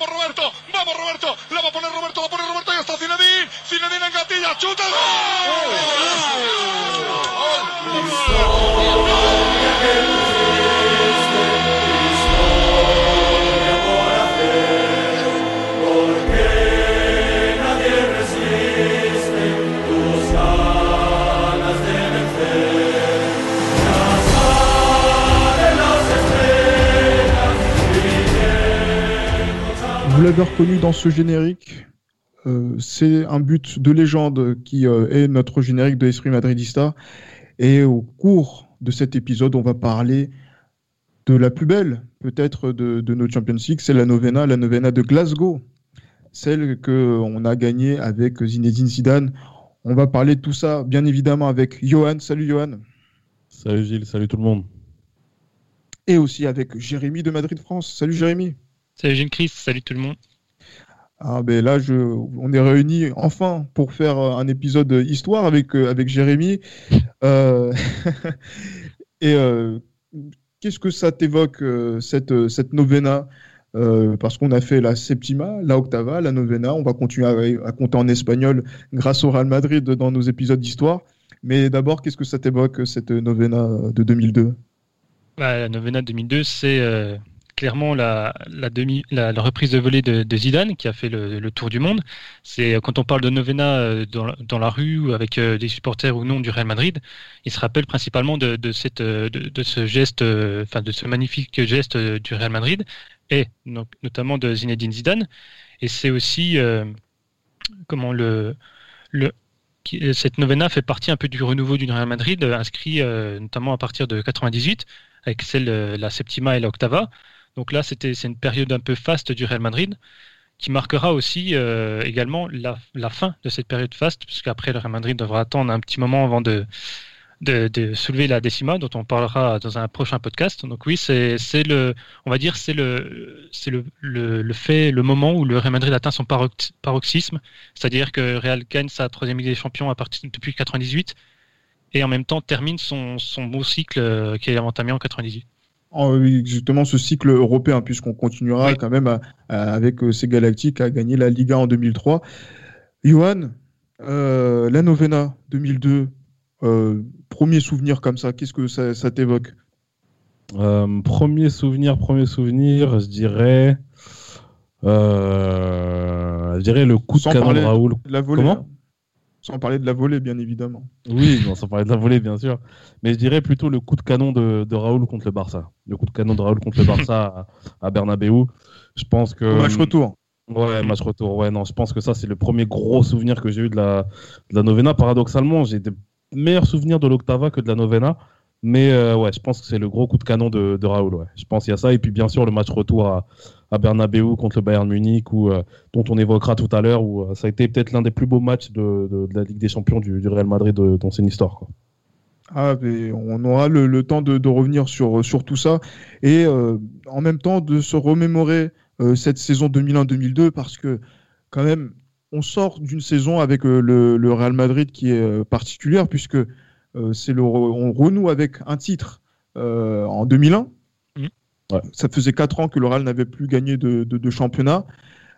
vamos Roberto, vamos Roberto, Vous l'avez reconnu dans ce générique, euh, c'est un but de légende qui euh, est notre générique de Esprit Madridista. Et au cours de cet épisode, on va parler de la plus belle, peut-être, de, de, nos Champions League, c'est la Novena, la Novena de Glasgow, celle qu'on a gagnée avec Zinedine Zidane. On va parler de tout ça, bien évidemment, avec Johan. Salut Johan. Salut Gilles, salut tout le monde. Et aussi avec Jérémy de Madrid France. Salut Jérémy. Salut Jean Chris, salut tout le monde. Ah ben là, je, on est réunis enfin pour faire un épisode histoire avec, euh, avec Jérémy. Euh, et euh, qu'est-ce que ça t'évoque, euh, cette, cette novena? Euh, Parce qu'on a fait la septima, la octava, la novena. On va continuer à, à, compter en espagnol grâce au Real Madrid dans nos épisodes d'histoire. Mais d'abord, qu'est-ce que ça t'évoque, cette novena de 2002 bah, La novena de 2002, c'est clairement la, la, demi, la, la, reprise de volée de, Zidane qui a fait le, tour du monde. C'est quand on parle de novena euh, dans, la rue ou avec euh, des supporters ou non du Real Madrid, il se rappelle principalement de, ce geste, enfin de ce magnifique geste du Real Madrid et notamment de Zinedine Zidane. Et c'est aussi euh, comment le, cette novena fait partie un peu du renouveau du Real Madrid, inscrit euh, notamment à partir de 98 avec celle la septima et l'octava. Donc là, c'était c'est une période un peu faste du Real Madrid qui marquera aussi euh, également la, fin de cette période faste, puisqu'après le Real Madrid devra attendre un petit moment avant de, de, soulever la décima, dont on parlera dans un prochain podcast. Donc oui, c'est le, on va dire, c'est le, c'est le, le, le, fait, le moment où le Real Madrid atteint son paroxysme, c'est-à-dire que Real gagne sa troisième Ligue des Champions à partir depuis 98 et en même temps termine son, son beau cycle euh, qui est entamé en 98 justement ce cycle européen, puisqu'on continuera oui. quand même à, à, avec euh, ces Galactiques à gagner la Liga en 2003. Johan, euh, la Novena 2002, euh, premier souvenir comme ça, qu'est-ce que ça, ça t'évoque? Euh, Premier souvenir, premier souvenir, je dirais, je dirais le coup Sans de canon de Raoul. la volée, Comment? hein. Sans parler de la volée, bien évidemment. Oui, non, sans parler de la volée, bien sûr. Mais je dirais plutôt le coup de canon de, de Raoul contre le Barça. Le coup de canon de Raoul contre le Barça à, à Bernabeu. Je pense que. Match retour. Ouais, match retour. Ouais, non, je pense que ça, c'est le premier gros souvenir que j'ai eu de la, de la Novena. Paradoxalement, j'ai des meilleurs souvenirs de l'Octava que de la Novena. Mais euh, ouais, je pense que c'est le gros coup de canon de, de Raoul. Ouais. Je pense qu'il y a ça. Et puis, bien sûr, le match retour à, à Bernabeu contre le Bayern Munich, où, euh, dont on évoquera tout à l'heure, où euh, ça a été peut-être l'un des plus beaux matchs de, de, la Ligue des Champions du, du Real Madrid dans son histoire. Ah, on aura le, le temps de, revenir sur, sur tout ça et en même temps de se remémorer cette saison 2001-2002 parce que quand même on sort d'une saison avec le, le, Real Madrid qui est particulière puisque c'est le on renoue avec un titre en 2001. Mmh. Ouais. Ça faisait quatre ans que le Real n'avait plus gagné de, de, de championnat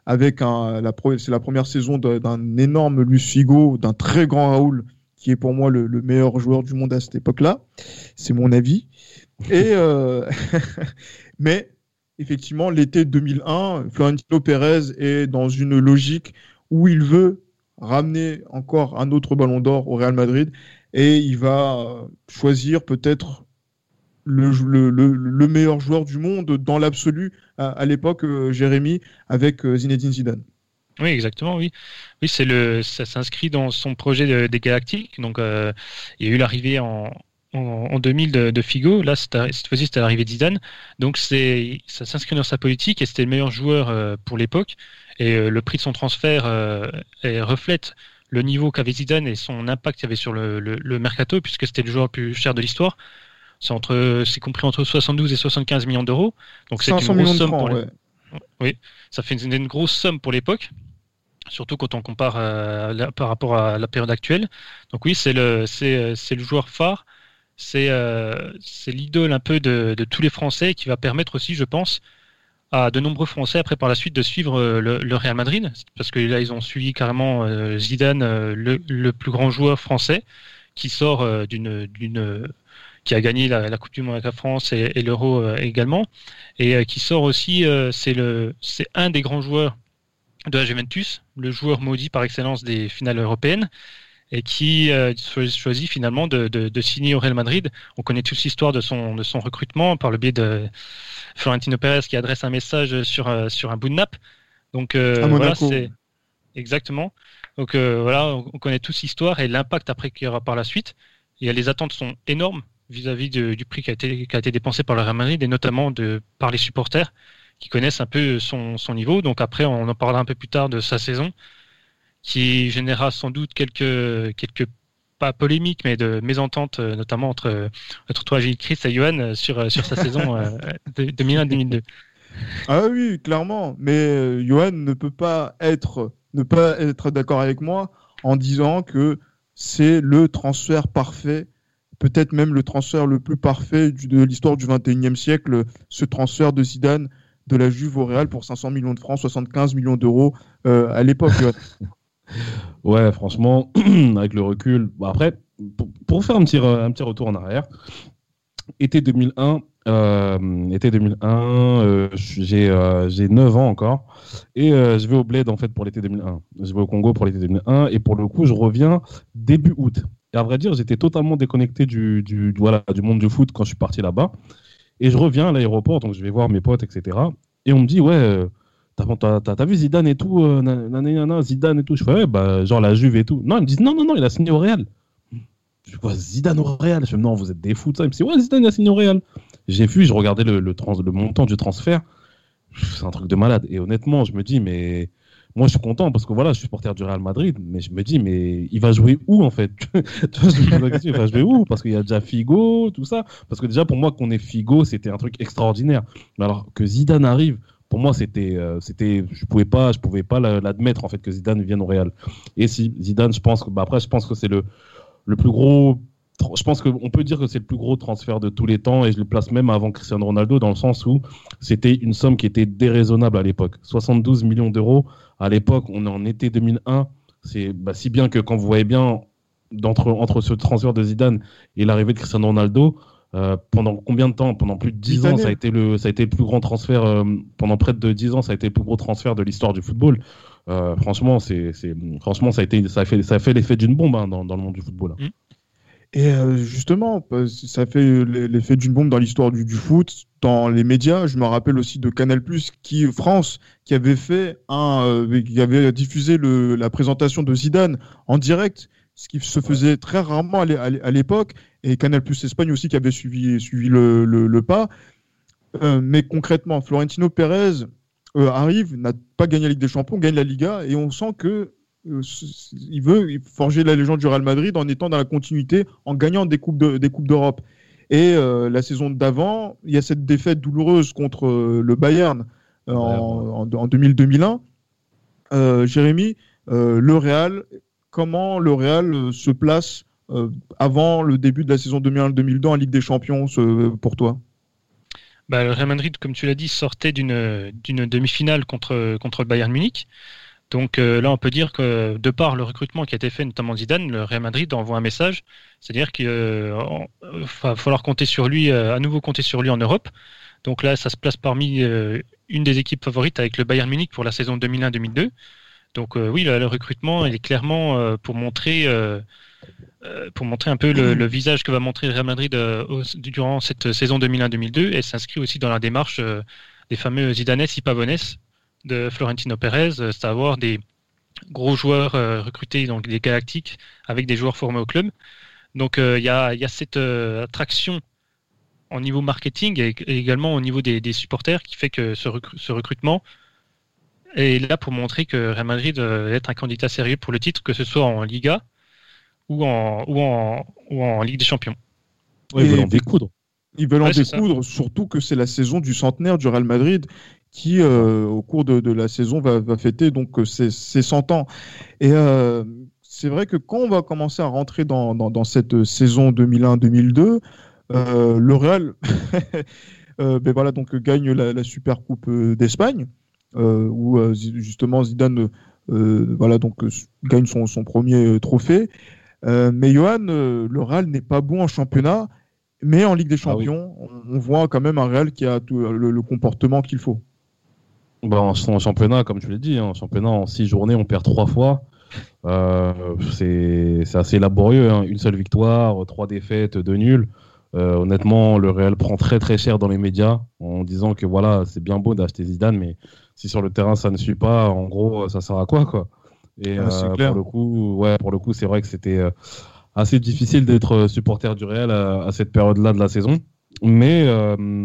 avec un, la c'est la première saison d'un énorme Luis Figo, d'un très grand Raoul qui est pour moi le, le, meilleur joueur du monde à cette époque-là. C'est mon avis. Et euh... mais effectivement, l'été 2001, Florentino Pérez est dans une logique où il veut ramener encore un autre ballon d'or au Real Madrid et il va choisir peut-être le, le, le, meilleur joueur du monde dans l'absolu à, l'époque, euh, Jérémy, avec euh, Zinedine Zidane. Oui, exactement, oui. Oui, c'est le, ça s'inscrit dans son projet de, des Galactiques. Donc, euh, il y a eu l'arrivée en, en, en, 2000 de, Figo. Là, cette fois-ci, c'était l'arrivée de Zidane. Donc, c'est, ça s'inscrit dans sa politique et c'était le meilleur joueur pour l'époque. Et le prix de son transfert reflète le niveau qu'avait Zidane et son impact qu'il y avait sur le, le, le mercato, puisque c'était le joueur le plus cher de l'histoire. C'est entre, c'est compris entre 72 et 75 millions d'euros. Donc, c'est une grosse somme pour ouais. Oui, ça fait une, une grosse somme pour l'époque, surtout quand on compare euh, la, par rapport à la période actuelle. Donc oui, c'est le, c'est, c'est le joueur phare, c'est, euh, c'est l'idole un peu de, de, tous les Français qui va permettre aussi, je pense, à de nombreux Français après par la suite de suivre le, Real Madrid, parce que là ils ont suivi carrément Zidane, le, plus grand joueur français, qui sort d'une d'une qui a gagné la, Coupe du Monde avec la France et, et l'Euro également, et qui sort aussi, c'est le c'est un des grands joueurs de la Juventus, le joueur maudit par excellence des finales européennes, et qui euh, choisit finalement de, de, signer au Real Madrid. On connaît toute l'histoire de son, de son recrutement par le biais de Florentino Pérez qui adresse un message sur, euh, sur un bout de nappe. Donc euh, voilà, c'est exactement. Donc voilà, on connaît tous l'histoire et l'impact après qu'il y aura par la suite. Et les attentes sont énormes vis-à-vis du prix qui a, été, qui a été dépensé par le Real Madrid et notamment de, par les supporters qui connaissent un peu son, son niveau. Donc après, on en parlera un peu plus tard de sa saison qui générera sans doute quelques, quelques pas polémiques, mais de mésententes, euh, notamment entre, entre toi, Gilles Chris et Johan euh, sur, euh, sur sa saison de 2001-2002. Ah oui, clairement. Mais Johan ne peut pas être, ne pas être d'accord avec moi en disant que c'est le transfert parfait, peut-être même le transfert le plus parfait de l'histoire du 21e siècle, ce transfert de Zidane de la Juve au Real pour 500 millions de francs, 75 millions d'euros à l'époque. Ouais, franchement, avec le recul. Bah, après, pour, faire un petit, un petit retour en arrière, été 2001, euh, été 2001, euh, j'ai euh, j'ai 9 ans encore et je vais au Bled en fait pour l'été 2001. Je vais au Congo pour l'été 2001 et pour le coup je reviens début août. Et à vrai dire j'étais totalement déconnecté du, du, voilà, du monde du foot quand je suis parti là-bas. Et je reviens à l'aéroport donc je vais voir mes potes etc. Et on me dit ouais T'as vu Zidane et tout, euh, Zidane et tout? Je fais, ouais, bah, genre la Juve et tout. Non, ils me disent, non, non, non, il a signé au Real. Je vois Zidane au Real? Je fais, non, vous êtes des fous, ça. Il me dit, ouais, Zidane, il a signé au Real. J'ai vu, je regardais le, montant du transfert. C'est un truc de malade. Et honnêtement, je me dis, mais moi, je suis content parce que voilà, je suis supporter du Real Madrid. Mais je me dis, mais il va jouer où en fait? Je me il va jouer où? Parce qu'il y a déjà Figo, tout ça. Parce que déjà, pour moi, qu'on ait Figo, c'était un truc extraordinaire. Mais alors que Zidane arrive pour moi, c'était, euh, c'était, je pouvais pas, je pouvais pas l'admettre en fait que Zidane vienne au Real. Et si Zidane, je pense que, bah, après, je pense que c'est le, le plus gros. Je pense qu'on peut dire que c'est le plus gros transfert de tous les temps et je le place même avant Cristiano Ronaldo dans le sens où c'était une somme qui était déraisonnable à l'époque. 72 millions d'euros à l'époque, on est en été 2001. C'est bah, si bien que quand vous voyez bien entre, entre ce transfert de Zidane et l'arrivée de Cristiano Ronaldo, euh, pendant combien de temps Pendant plus de 10 ans, ça a, été le, ça a été le plus grand transfert. Euh, pendant près de 10 ans, ça a été le plus gros transfert de l'histoire du football. Euh, franchement, c'est, franchement, ça a été, ça a fait, ça a fait l'effet d'une bombe hein, dans, dans, le monde du football. Hein. Mm. Et justement, ça fait l'effet d'une bombe dans l'histoire du, du, foot, dans les médias. Je me rappelle aussi de Canal qui France, qui avait fait un, qui avait diffusé le, la présentation de Zidane en direct ce qui se faisait très rarement à l'époque, et Canal Plus Espagne aussi qui avait suivi, suivi le, le, pas. Euh, mais concrètement, Florentino Pérez euh, arrive, n'a pas gagné la Ligue des Champions, gagne la Liga, et on sent que euh, il veut forger la légende du Real Madrid en étant dans la continuité, en gagnant des coupes de, des coupes d'Europe. Et la saison d'avant, il y a cette défaite douloureuse contre le Bayern en, en, en 2000-2001. Jérémy, le Real comment le Real euh, se place euh, avant le début de la saison 2001-2002 en Ligue des Champions pour toi? Bah, Le Real Madrid, comme tu l'as dit, sortait d'une demi-finale contre, contre le Bayern Munich. Donc euh, là, on peut dire que de par le recrutement qui a été fait, notamment Zidane, le Real Madrid envoie un message, c'est-à-dire qu'il va falloir compter sur lui, à nouveau compter sur lui en Europe. Donc là, ça se place parmi une des équipes favorites avec le Bayern Munich pour la saison 2001-2002. Donc euh, oui, le, recrutement, il est clairement euh, pour montrer euh, pour montrer un peu le, visage que va montrer Real Madrid durant cette saison 2001-2002 et s'inscrit aussi dans la démarche des fameux Zidanes y Pavones de Florentino Pérez, c'est à dire des gros joueurs recrutés donc des Galactiques avec des joueurs formés au club. Donc il y, a, cette attraction au niveau marketing et, également au niveau des, supporters qui fait que ce recrutement et là pour montrer que Real Madrid euh, est un candidat sérieux pour le titre, que ce soit en Liga ou en, ou en, ou en Ligue des Champions. ils veulent en découdre. Ils veulent en découdre, surtout que c'est la saison du centenaire du Real Madrid qui, euh, au cours de, de, la saison, va, va fêter donc euh, ses, ses 100 ans. Et euh, c'est vrai que quand on va commencer à rentrer dans, dans, dans cette saison 2001-2002, euh, le Real ben voilà, donc gagne la, Super Coupe d'Espagne, où justement Zidane voilà, donc, gagne son, son premier trophée. mais Johan, le Real n'est pas bon en championnat, mais en Ligue des ah Champions, on, voit quand même un Real qui a tout, le, comportement qu'il faut. Bah, en, championnat, comme tu l'as dit, hein, en championnat, en six journées, on perd trois fois. Euh, c'est assez laborieux. Hein. Une seule victoire, trois défaites, deux nuls. Euh, honnêtement, le Real prend très très cher dans les médias en disant que voilà, c'est bien beau d'acheter Zidane, mais si sur le terrain ça ne suit pas, en gros, ça sert à quoi quoi? Et euh, pour le coup, ouais, pour le coup, c'est vrai que c'était assez difficile d'être supporter du Real à, cette période-là de la saison. Mais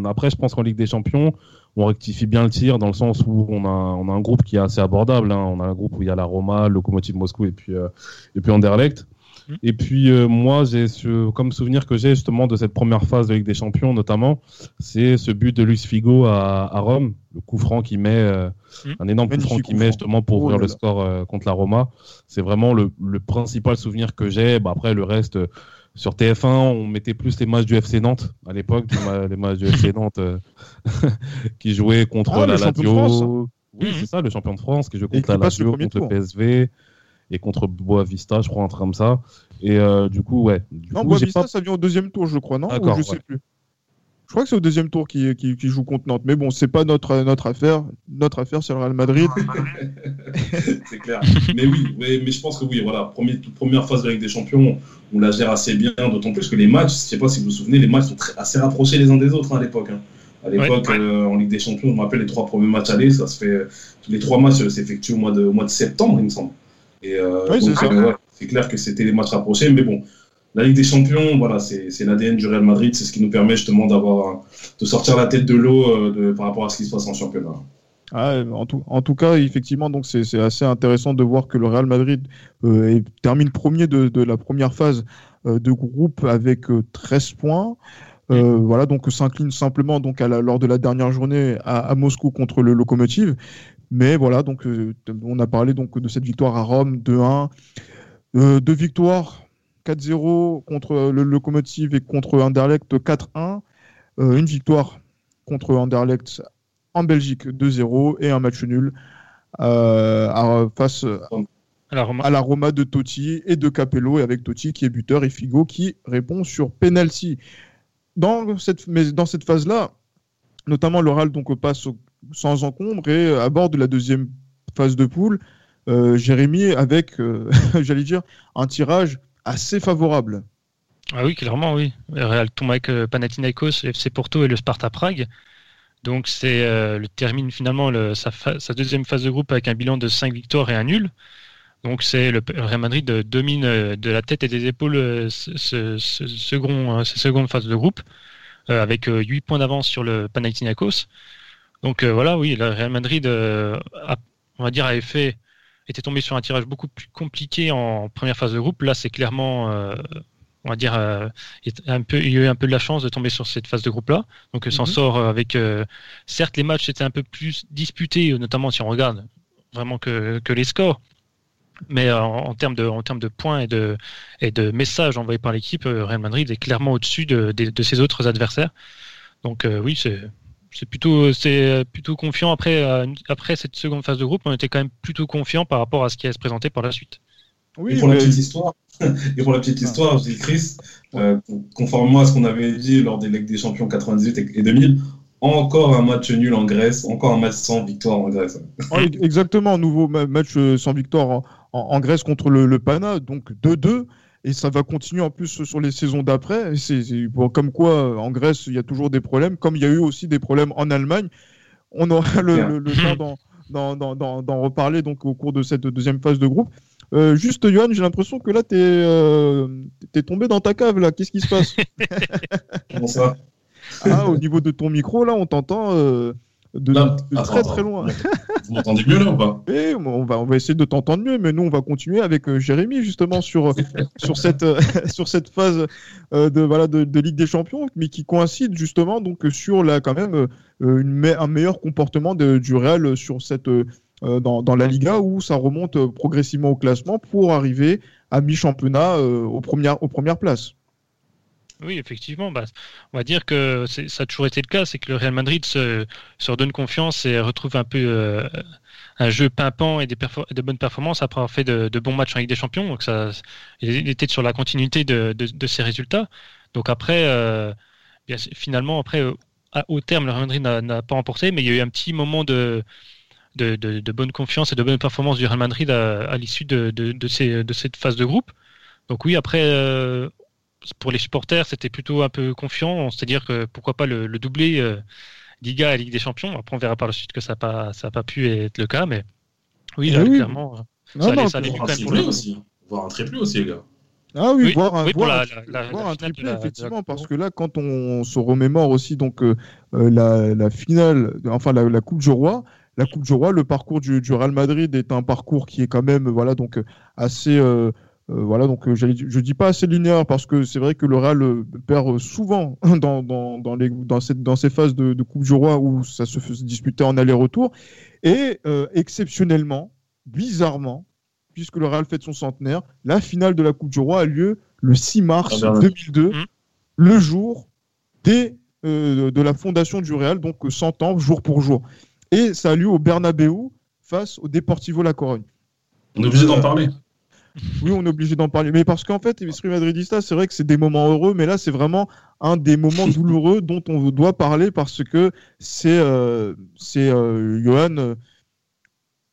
après, je pense qu'en Ligue des Champions, on rectifie bien le tir dans le sens où on a, on a un groupe qui est assez abordable. Hein. On a un groupe où il y a la Roma, le Lokomotiv Moscou et puis, euh, et puis Anderlecht. Mmh. Et puis euh, moi, j'ai ce, comme souvenir que j'ai justement de cette première phase de Ligue des Champions, notamment, c'est ce but de Luis Figo à, à Rome, le coup franc qui met, euh, mmh. un énorme coup franc qu'il met justement pour ouvrir oh le score contre la Roma. C'est vraiment le, le, principal souvenir que j'ai. Bah, après, le reste, sur TF1, on mettait plus les matchs du FC Nantes à l'époque, les matchs du FC Nantes euh, qui jouaient contre ah, la Lazio. Oui, c'est ça, le champion de France qui joue contre la Lazio, contre le PSV et contre Boavista, je crois, un truc comme ça. Et euh, du coup, ouais. non, Boavista, ça vient au deuxième tour, je crois, non? Ou Je sais plus. Je crois que c'est au deuxième tour qui, qui, joue contre Nantes. Mais bon, c'est pas notre, notre affaire. Notre affaire, c'est le Real Madrid. c'est clair. Mais oui, mais, je pense que oui, voilà, première, première phase de la Ligue des Champions, on la gère assez bien, d'autant plus que les matchs, je sais pas si vous vous souvenez, les matchs sont assez rapprochés les uns des autres hein, à l'époque. Hein. À l'époque, euh, en Ligue des Champions, je me rappelle les trois premiers matchs allés, ça se fait, les trois matchs euh, s'effectuent au mois de, au mois de septembre, il me semble. Et euh, c'est clair que c'était les matchs rapprochés, mais bon, la Ligue des Champions, voilà, c'est l'ADN du Real Madrid, c'est ce qui nous permet justement d'avoir de sortir la tête de l'eau euh, par rapport à ce qui se passe en championnat. Ah, en, tout, en tout cas, effectivement, donc c'est assez intéressant de voir que le Real Madrid euh, termine premier de, de, la première phase euh, de groupe avec 13 points. Voilà, donc s'incline simplement donc à lors de la dernière journée à, à Moscou contre le Lokomotiv. Mais voilà, donc on a parlé donc de cette victoire à Rome 2-1, deux victoires 4-0 contre le Locomotive et contre Anderlecht 4-1. Euh, une victoire contre Anderlecht en Belgique 2-0 et un match nul euh, face à la, Roma. de Totti et de Capello et avec Totti qui est buteur et Figo qui répond sur penalty. Dans cette, mais dans cette phase-là, notamment l'oral donc passe sans encombre et à bord de la deuxième phase de poule, euh, Jérémy avec, j'allais dire, un tirage assez favorable. Ah oui, clairement, oui. Real tombe avec euh, Panathinaikos, FC Porto et le Sparta Prague. Donc c'est euh, le termine finalement sa, deuxième phase de groupe avec un bilan de 5 victoires et un nul. Donc c'est le Real Madrid domine euh, de la tête et des épaules ce, second, cette seconde phase de groupe avec 8 points d'avance sur le Panathinaikos. Donc voilà, oui, le Real Madrid a, on va dire, avait fait était tombé sur un tirage beaucoup plus compliqué en première phase de groupe. Là, c'est clairement, euh, on va dire, euh, un peu, il y a eu un peu de la chance de tomber sur cette phase de groupe-là. Donc, il s'en mhm. sort avec. Euh, certes, les matchs étaient un peu plus disputés, notamment si on regarde vraiment que, que les scores. Mais en, termes de, en termes de points et de, et de messages envoyés par l'équipe, Real Madrid est clairement au-dessus de, de, de, ses autres adversaires. Donc oui, c'est c'est plutôt, c'est plutôt confiant. Après, euh, après cette seconde phase de groupe, on était quand même plutôt confiant par rapport à ce qui allait se présenter par la suite. Oui, et pour la petite histoire, et pour la petite histoire, je dis Chris, euh, conformément à ce qu'on avait dit lors des Ligues des Champions 98 et 2000, encore un match nul en Grèce, encore un match sans victoire en Grèce. exactement, nouveau match euh, sans victoire en, Grèce contre le, le Pana, donc 2-2 et ça va continuer en plus sur les saisons d'après. C'est comme quoi en Grèce il y a toujours des problèmes, comme il y a eu aussi des problèmes en Allemagne. On aura le, temps d'en reparler donc au cours de cette deuxième phase de groupe. Euh, juste, Johan, j'ai l'impression que là, tu es, euh, tombé dans ta cave. là. Qu'est-ce qui se passe? Comment ça? Ah, Au niveau de ton micro, là, on t'entend. Euh, de, très très loin. Vous m'entendez mieux là ou pas? Et on, va, on va essayer de t'entendre mieux, mais nous on va continuer avec euh, Jérémy justement sur, sur, cette, euh, sur cette phase euh, de, voilà, de, Ligue des Champions, mais qui coïncide justement donc sur la, quand même une, un meilleur comportement de, du Real sur cette, dans, dans, la Liga où ça remonte progressivement au classement pour arriver à mi-championnat aux, premières, aux premières places. Oui, effectivement. Bah, on va dire que ça a toujours été le cas, c'est que le Real Madrid se, redonne confiance et retrouve un peu euh, un jeu pimpant et des, de bonnes performances après avoir fait de, bons matchs en Ligue des Champions. Donc ça, il était sur la continuité de, ses résultats. Donc après, euh, finalement, après, euh, au terme, le Real Madrid n'a pas remporté, mais il y a eu un petit moment de, bonne confiance et de bonne performance du Real Madrid à, l'issue de, de, cette phase de groupe. Donc oui, après, pour les supporters, c'était plutôt un peu confiant, c'est-à-dire que pourquoi pas le, le doublé euh, Liga et Ligue des Champions. Après, on verra par la suite que ça n'a pas, ça pas pu être le cas, mais oui, là, clairement, ça, allait, ça allait quand même pour le aussi. Voir un triplé aussi, les gars. Ah oui, voir un, voir, un triplé, effectivement, parce que là, quand on se remémore aussi donc euh, euh, la, la, finale, enfin la, la, Coupe du Roi, la Coupe du Roi, le parcours du, du, Real Madrid est un parcours qui est quand même voilà donc assez euh, voilà, donc euh, je dis pas assez linéaire parce que c'est vrai que le Real euh, perd souvent dans, dans, dans, les, dans, cette, dans ces phases de, Coupe du Roi où ça se disputait en aller-retour. Et exceptionnellement, bizarrement, puisque le Real fête son centenaire, la finale de la Coupe du Roi a lieu le 6 mars 2002, ah, mmh. le jour des, de la fondation du Real, donc 100 ans, jour pour jour. Et ça a lieu au Bernabeu face au Deportivo La Corogne. On est obligé d'en parler. Oui, on est obligé d'en parler. Mais parce qu'en fait, l'esprit madridista, c'est vrai que c'est des moments heureux, mais là, c'est vraiment un des moments douloureux dont on doit parler parce que c'est, euh, c'est euh, Johan, euh,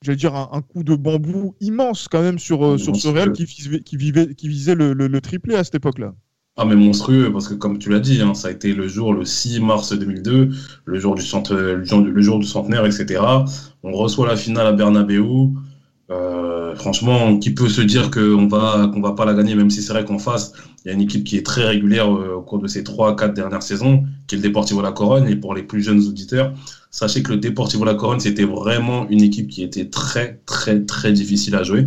j'allais dire, un, coup de bambou immense quand même sur, euh, sur ce Real qui, qui, vivait, qui visait le, le, triplé à cette époque-là. Ah mais monstrueux parce que comme tu l'as dit, hein, ça a été le jour le 6 mars 2002, le jour du centre, le jour, le jour du centenaire, etc. On reçoit la finale à Bernabeu. Euh, franchement, qui peut se dire qu'on va qu'on va pas la gagner, même si c'est vrai qu'en face, il y a une équipe qui est très régulière euh, au cours de ces trois, quatre dernières saisons, qui est le Deportivo La Corogne. Et pour les plus jeunes auditeurs, sachez que le Deportivo La Corogne, c'était vraiment une équipe qui était très, très, très difficile à jouer.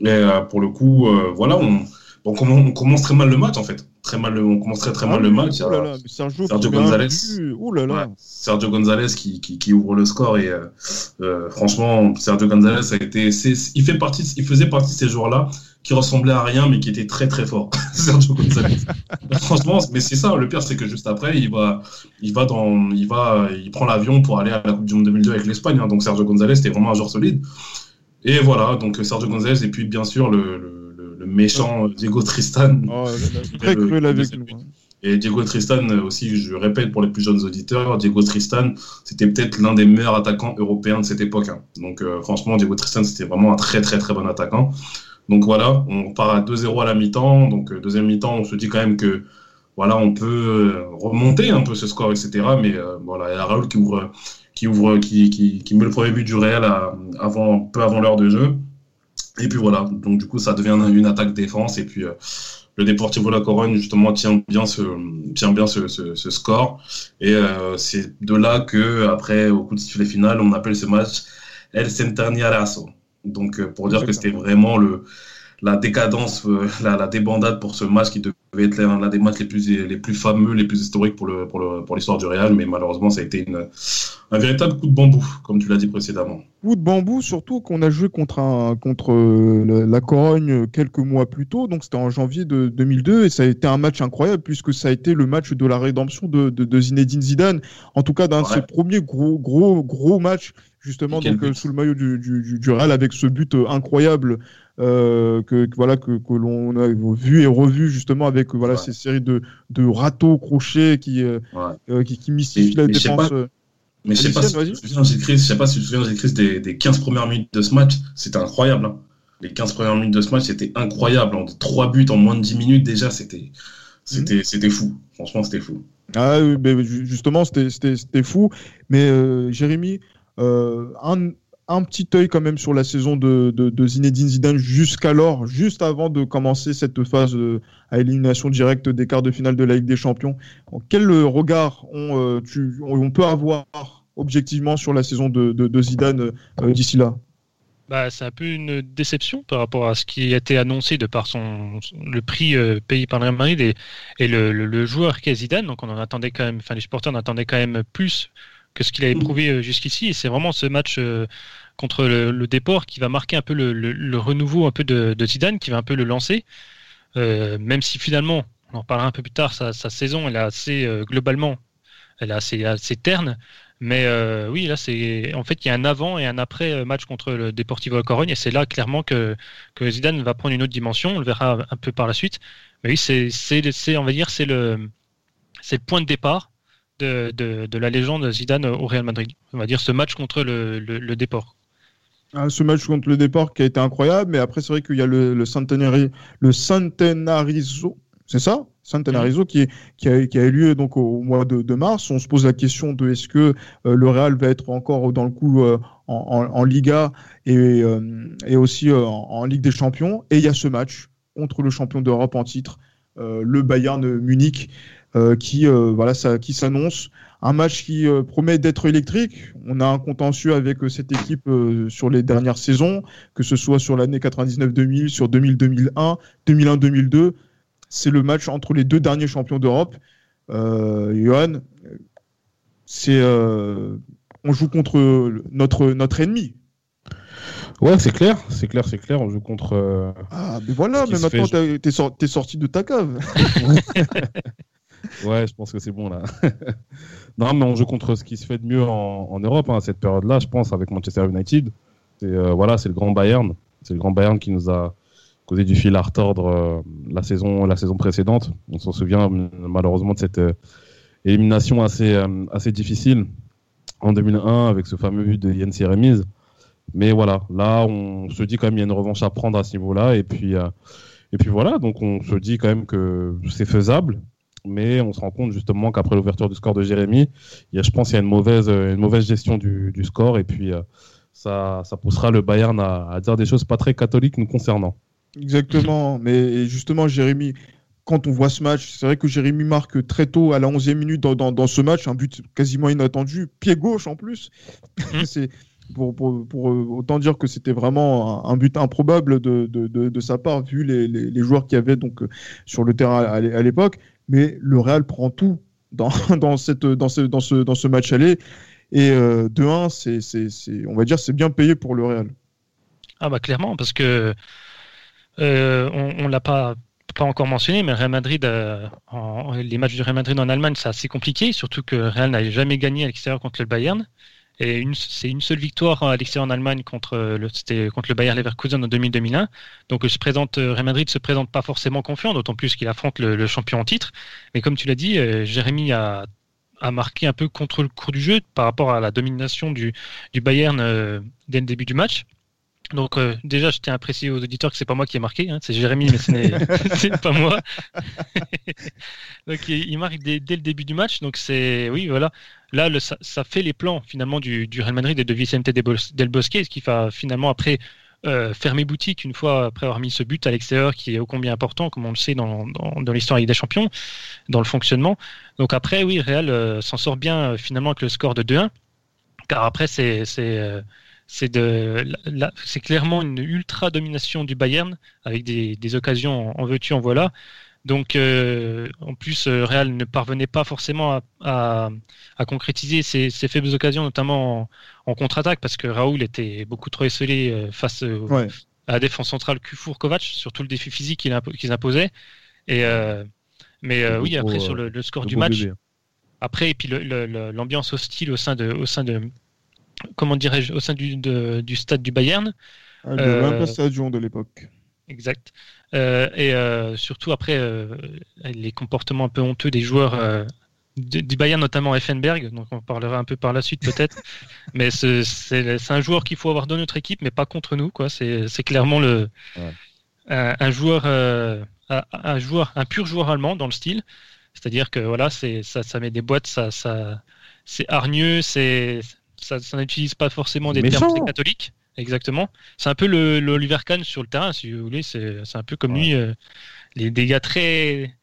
Et euh, pour le coup, voilà, on, on commence très mal le match en fait très mal, on commence très très mal le match. Sergio, Gonzalez, Sergio Gonzalez qui, qui, ouvre le score et euh, euh, franchement Sergio Gonzalez a été, il fait partie, il faisait partie de ces joueurs-là qui ressemblaient à rien mais qui étaient très très forts. Sergio Gonzalez. franchement, mais c'est ça. Le pire c'est que juste après il va, il va dans, il va, il prend l'avion pour aller à la Coupe du Monde 2002 avec l'Espagne. Hein. donc Sergio Gonzalez c'était vraiment un joueur solide. Et voilà, donc Sergio Gonzalez et puis bien sûr le le méchant Diego Tristan. Oh, très cruel avec nous. Et Diego Tristan aussi, je répète pour les plus jeunes auditeurs, Diego Tristan, c'était peut-être l'un des meilleurs attaquants européens de cette époque. Hein. Donc euh, franchement, Diego Tristan, c'était vraiment un très très très bon attaquant. Donc voilà, on part à 2-0 à la mi-temps. Donc euh, deuxième mi-temps, on se dit quand même que voilà, on peut euh, remonter un peu ce score, etc. Mais voilà, il y a Raoul qui ouvre, qui ouvre, qui, qui, qui met le premier but du Real avant, peu avant l'heure de jeu. Et puis voilà, donc du coup, ça devient une attaque défense. Et puis euh, le Deportivo La Corogne, justement, tient bien ce, tient bien ce, ce, score. Et euh, c'est de là que, après, au coup de sifflet final, on appelle ce match El Centeniarazo. Donc, euh, pour dire que c'était vraiment le, la décadence, la, la, débandade pour ce match qui devait être l'un des matchs les plus, les plus fameux, les plus historiques pour l'histoire le, pour pour du Real. Mais malheureusement, ça a été une, un véritable coup de bambou, comme tu l'as dit précédemment. Coup de bambou, surtout qu'on a joué contre, un, contre euh, la, Corogne quelques mois plus tôt, donc c'était en janvier de 2002, et ça a été un match incroyable puisque ça a été le match de la rédemption de, de, Zinedine Zidane, en tout cas d'un de ses premiers gros, gros, gros matchs, justement, donc, euh, sous le maillot du, du, du, Real, avec ce but euh, incroyable euh, que, voilà que, que l'on a vu et revu justement avec voilà ces séries de, de râteaux crochets qui, qui, qui mystifient la défense. Mais je sais pas, si je sais pas si tu te souviens, Chris, des, des 15 premières minutes de ce match. C'était incroyable. Hein. Les 15 premières minutes de ce match, c'était incroyable. En 3 buts en moins de 10 minutes, déjà, c'était c'était c'était fou. Franchement, c'était fou. Ah oui, mais justement, c'était fou. Mais euh, Jérémy, euh, un, un, petit œil quand même sur la saison de, de, de Zinedine Zidane jusqu'alors, juste avant de commencer cette phase euh, à élimination directe des quarts de finale de la Ligue des Champions. Quel regard on, tu, on peut avoir objectivement sur la saison de, Zidane euh, d'ici là? Bah, c'est un peu une déception par rapport à ce qui a été annoncé de par son, le prix euh, payé par le Real Madrid et, et le, le, joueur qu'est Zidane. Donc on en attendait quand même, enfin les supporters en attendaient quand même plus que ce qu'il a éprouvé euh, jusqu'ici. Et c'est vraiment ce match contre le, Déport qui va marquer un peu le, renouveau un peu de, Zidane, qui va un peu le lancer. même si finalement on en parlera un peu plus tard, sa, saison, elle est assez globalement, elle est assez, assez terne. Mais oui, là, c'est en fait, il y a un avant et un après match contre le Deportivo Corogne, et c'est là clairement que, Zidane va prendre une autre dimension. On le verra un peu par la suite. Mais oui, c'est, on va dire, c'est le, c'est le point de départ de, la légende Zidane au Real Madrid. On va dire ce match contre le, le, départ. Ah, ce match contre le départ qui a été incroyable, mais après c'est vrai qu'il y a le, le, le c'est ça? Centenarizo qui, a, qui a eu lieu donc au, mois de, mars. On se pose la question de est-ce que euh, le Real va être encore dans le coup euh, en, Liga et, euh, et aussi en, Ligue des Champions. Et il y a ce match contre le champion d'Europe en titre, le Bayern Munich. Qui voilà qui s'annonce un match qui euh, promet d'être électrique. On a un contentieux avec cette équipe sur les dernières saisons, que ce soit sur l'année 99-2000, sur 2000-2001, 2001-2002. C'est le match entre les deux derniers champions d'Europe. Johan, c'est on joue contre notre notre ennemi. Ouais, c'est clair, c'est clair, c'est clair. On joue contre. Ah, mais voilà, mais maintenant t'es es sorti de ta cave. Ouais, je pense que c'est bon là. non, mais on joue contre ce qui se fait de mieux en, Europe hein, à cette période-là, je pense, avec Manchester United. Euh, voilà, c'est le grand Bayern. C'est le grand Bayern qui nous a causé du fil à retordre euh, la, saison, la saison précédente. On s'en souvient malheureusement de cette euh, élimination assez, assez difficile en 2001 avec ce fameux but de Jens Remise. Mais voilà, là, on se dit quand même qu'il y a une revanche à prendre à ce niveau-là. Et puis, et puis voilà, donc on se dit quand même que c'est faisable mais on se rend compte justement qu'après l'ouverture du score de Jérémy, il y a, je pense qu'il y a une mauvaise, une mauvaise gestion du, du score et puis euh, ça, ça, poussera le Bayern à, à, dire des choses pas très catholiques nous concernant. Exactement, mais justement Jérémy, quand on voit ce match, c'est vrai que Jérémy marque très tôt à la 11e minute dans, dans, dans, ce match, un but quasiment inattendu, pied gauche en plus. Mmh. c'est pour, pour, pour, euh, autant dire que c'était vraiment un, but improbable de, de, de, de, sa part vu les, les, les joueurs qu'il y avait donc euh, sur le terrain à l'époque mais le Real prend tout dans, dans, cette, dans, ce, dans, ce, dans ce match aller. Et euh, de 1, c'est, c'est, on va dire c'est bien payé pour le Real. Ah bah clairement, parce que euh, on ne l'a pas, pas encore mentionné, mais Real Madrid, euh, les matchs du Real Madrid en Allemagne, c'est assez compliqué, surtout que Real n'a jamais gagné à l'extérieur contre le Bayern. Et c'est une seule victoire à l'extérieur en Allemagne contre le, c'était contre le Leverkusen en 2000-2001. Donc se présente, euh, Real Madrid se présente pas forcément confiant, d'autant plus qu'il affronte le, champion en titre. Mais comme tu l'as dit, euh, Jérémy a, marqué un peu contre le cours du jeu par rapport à la domination du, Bayern euh, dès le début du match. Donc euh, déjà, je tiens à préciser aux auditeurs que c'est pas moi qui ai marqué, hein, c'est Jérémy, mais ce n'est pas moi. donc il, marque dès, le début du match, donc c'est oui voilà. Là, le, ça, ça, fait les plans finalement du, du, Real Madrid et de Vicente del Bosque, ce qui va finalement après euh, fermer boutique une fois après avoir mis ce but à l'extérieur, qui est ô combien important, comme on le sait dans, dans, dans l'histoire des Champions, dans le fonctionnement. Donc après, oui, Real euh, s'en sort bien finalement avec le score de 2-1, car après c'est c'est de, c'est clairement une ultra domination du Bayern avec des, des occasions en, veux-tu en voilà. Donc euh, en plus, euh, Real ne parvenait pas forcément à, à, concrétiser ces, ces, faibles occasions, notamment en, contre-attaque, parce que Raoul était beaucoup trop esselé euh, face à la défense centrale Kufur-Kovac, sur tout le défi physique qu'ils imposaient. Et, mais oui, après sur le, score du match, après et puis l'ambiance hostile au sein de, au sein de comment dirais-je, au sein du, du stade du Bayern. Ah, euh, de l'époque. Exact. Euh, et euh, surtout après les comportements un peu honteux des joueurs du Bayern, notamment Effenberg, donc on parlera un peu par la suite peut-être. mais c'est un joueur qu'il faut avoir dans notre équipe, mais pas contre nous. C'est clairement le, un, joueur, un, joueur, un pur joueur allemand dans le style. C'est-à-dire que voilà, ça, ça met des boîtes, ça, ça c'est hargneux, c'est ça, n'utilise pas forcément des termes très catholiques. Exactement. C'est un peu l'Oliver Kahn sur le terrain, si vous voulez. C'est un peu comme lui, euh, les dégâts très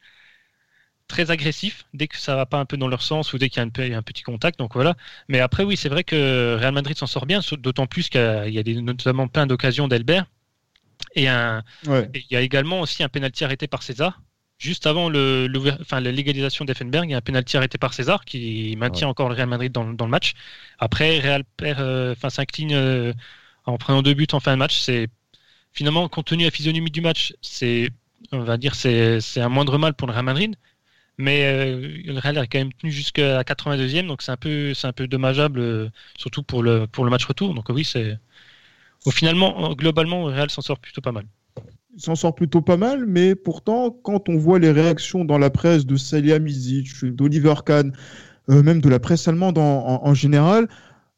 très agressifs dès que ça va pas un peu dans leur sens ou dès qu'il y a un, petit contact. Donc voilà. Mais après, oui, c'est vrai que Real Madrid s'en sort bien, d'autant plus qu'il y a des, notamment plein d'occasions d'Elbert. Et, il y a également aussi un penalty arrêté par César, juste avant le, enfin, la légalisation d'Effenberg, il y a un penalty arrêté par César qui maintient encore le Real Madrid dans, dans le match. Après, Real perd, euh, s'incline euh, en prenant deux buts en fin de match. C'est finalement, compte tenu de la physionomie du match, c'est on va dire c'est un moindre mal pour le Real Madrid. Mais euh, le Real a quand même tenu jusqu'à 82e, donc c'est un peu c'est un peu dommageable, surtout pour le pour le match retour. Donc oui, c'est finalement globalement le Real s'en sort plutôt pas mal. Il s'en sort plutôt pas mal, mais pourtant quand on voit les réactions dans la presse de Salia Mizic, d'Oliver Kahn, euh, même de la presse allemande en, général,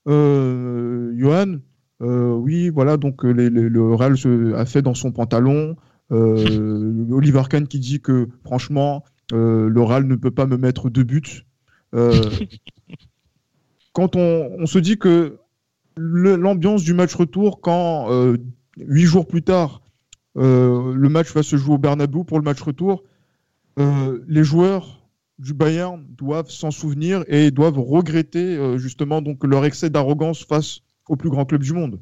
Johan, oui, voilà, donc le Real a fait dans son pantalon. Oliver Kahn qui dit que franchement euh, L'oral ne peut pas me mettre deux buts. Euh, quand on, se dit que l'ambiance du match retour, quand euh, huit jours plus tard, le match va se jouer au Bernabeu pour le match retour, les joueurs du Bayern doivent s'en souvenir et doivent regretter justement donc leur excès d'arrogance face au plus grand club du monde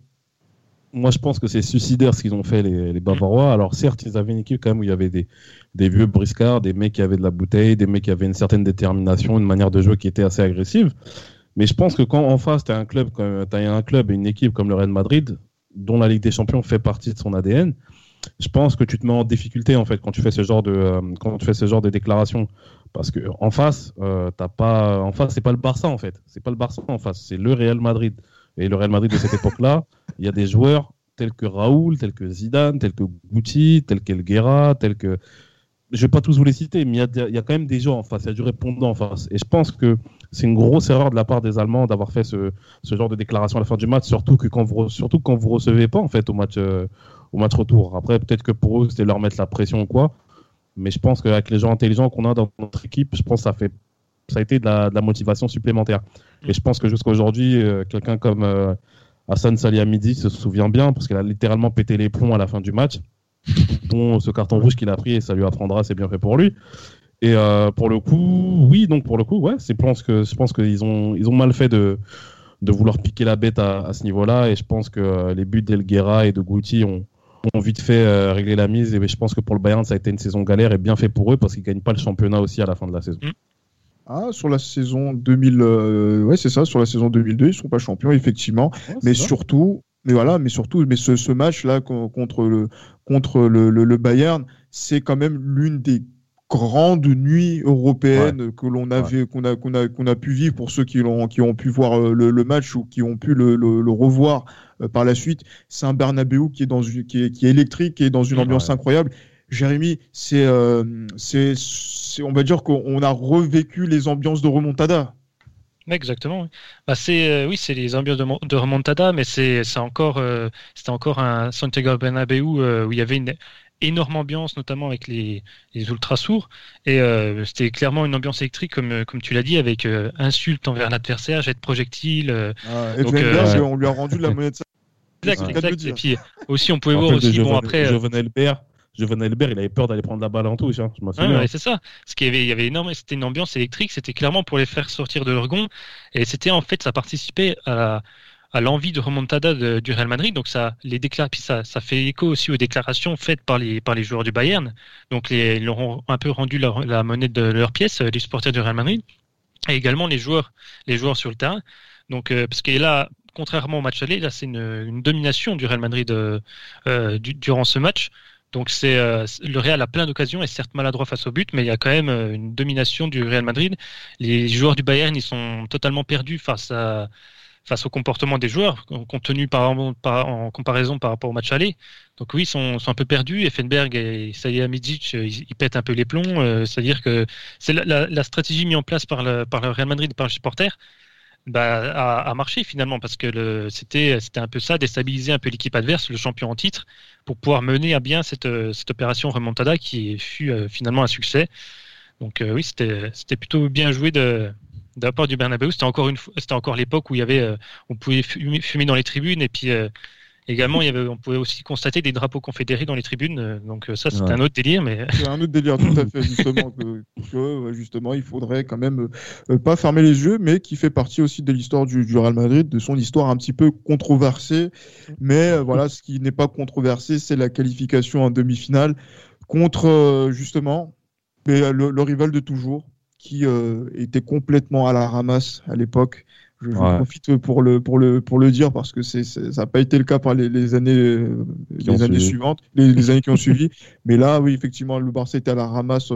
moi, je pense que c'est suicidaire ce qu'ils ont fait, les, Bavarois. Alors, certes, ils avaient une équipe quand même où il y avait des, vieux briscards, des mecs qui avaient de la bouteille, des mecs qui avaient une certaine détermination, une manière de jouer qui était assez agressive. Mais je pense que quand en face, tu un as un club et une équipe comme le Real Madrid, dont la Ligue des Champions fait partie de son ADN, je pense que tu te mets en difficulté en fait quand tu fais ce genre de euh, quand tu fais ce genre de déclaration. Parce que en face euh, t'as pas en face c'est pas le Barça en fait. C'est pas le Barça en face. C'est le Real Madrid. Et le Real Madrid de cette époque-là, il y a des joueurs tels que Raoul, tels que Zidane, tels que Gucci, tels qu'Elguera, tels que. Je vais pas tous vous les citer, mais il y, a, quand même des gens en face, il y a du répondant en face. Et je pense que c'est une grosse erreur de la part des Allemands d'avoir fait ce, genre de déclaration à la fin du match, surtout que quand vous, surtout quand vous recevez pas en fait au match, euh, au match retour. Après, peut-être que pour eux, c'était leur mettre la pression ou quoi. Mais je pense qu'avec les gens intelligents qu'on a dans notre équipe, je pense que ça fait ça a été de la, motivation supplémentaire. Et je pense que jusqu'à aujourd'hui, euh, quelqu'un comme euh, Hassan Salihamidzhi se souvient bien, parce qu'il a littéralement pété les plombs à la fin du match. Bon, ce carton rouge qu'il a pris, et ça lui apprendra, c'est bien fait pour lui. Et euh, pour le coup, oui, donc pour le coup, ouais, c'est pense que je pense qu'ils ont ils ont mal fait de de vouloir piquer la bête à, ce niveau-là. Et je pense que les buts d'Elguera et de Guti ont, ont vite fait régler la mise. Et je pense que pour le Bayern, ça a été une saison galère et bien fait pour eux parce qu'ils gagnent pas le championnat aussi à la fin de la saison. Mm. Ah, sur la saison 2000, euh, ouais, c'est ça, sur la saison 2002, ils sont pas champions, effectivement. mais surtout, mais voilà, mais surtout, mais ce, ce match-là contre le, contre le, le, Bayern, c'est quand même l'une des grandes nuits européennes que l'on avait, qu'on a, qu'on a, qu'on a pu vivre pour ceux qui l'ont, qui ont pu voir euh, le, le, match ou qui ont pu le, le revoir euh, par la suite. C'est un Bernabeu qui est dans une, qui est, qui est électrique, qui est dans une ambiance incroyable. Jérémy, c'est, euh, c'est, on va dire qu'on a revécu les ambiances de remontada. Exactement. Bah c'est euh, oui, c'est les ambiances de, remontada, mais c'est encore euh, c'était encore un Santiago Bernabéu où il y avait une énorme ambiance, notamment avec les, les ultra sourds, et c'était clairement une ambiance électrique comme comme tu l'as dit, avec insultes envers l'adversaire, jet de projectiles. Ah, et donc, on lui a rendu la monnaie de sa. Exact, exact. Et puis aussi, on pouvait voir aussi bon après. Jovenel Bert Jovenel Albert, il avait peur d'aller prendre la balle en touche. Hein, je ouais, c'est ça. Ce qui avait, il y avait énormément, c'était une ambiance électrique. C'était clairement pour les faire sortir de leur gond. Et c'était en fait, ça participait à, l'envie de remontada du Real Madrid. Donc ça, les déclare, puis ça, ça fait écho aussi aux déclarations faites par les, par les joueurs du Bayern. Donc ils leur ont un peu rendu la monnaie de leur pièce, les supporters du Real Madrid, et également les joueurs, les joueurs sur le terrain. Donc euh, parce que là, contrairement au match aller, là c'est une, domination du Real Madrid euh, euh durant ce match. Donc c'est euh, le Real a plein d'occasions et certes maladroit face au but, mais il y a quand même euh, une domination du Real Madrid. Les joueurs du Bayern ils sont totalement perdus face à face au comportement des joueurs, compte tenu par, en comparaison par rapport au match aller. Donc oui, ils sont, un peu perdus. Effenberg et Salihamidzic, euh, ils, ils pètent un peu les plombs. C'est-à-dire que c'est la, stratégie mise en place par le, le Real Madrid par les supporters bah, a, marché finalement parce que c'était un peu ça, déstabiliser un peu l'équipe adverse, le champion en titre, pour pouvoir mener à bien cette, cette opération remontada qui fut euh, finalement un succès. Donc euh, oui, c'était plutôt bien joué de de la part du Bernabeu. C'était encore une c'était encore l'époque où il y avait euh, on pouvait fumer, fumer, dans les tribunes et puis Également, il y avait, on pouvait aussi constater des drapeaux confédérés dans les tribunes. Euh, donc euh, ça, c'est un autre délire. Mais... C'est un autre délire, tout à fait, justement, que, justement, il faudrait quand même euh, pas fermer les yeux, mais qui fait partie aussi de l'histoire du, du, Real Madrid, de son histoire un petit peu controversée. Mais voilà, ce qui n'est pas controversé, c'est la qualification en demi-finale contre, justement, le, le, rival de toujours, qui était complètement à la ramasse à l'époque. Je, profite pour le, pour, le, pour le dire parce que c'est, ça n'a pas été le cas par les, années, les années suivantes, les, années qui ont suivi. Mais là, oui, effectivement, le Barça était à la ramasse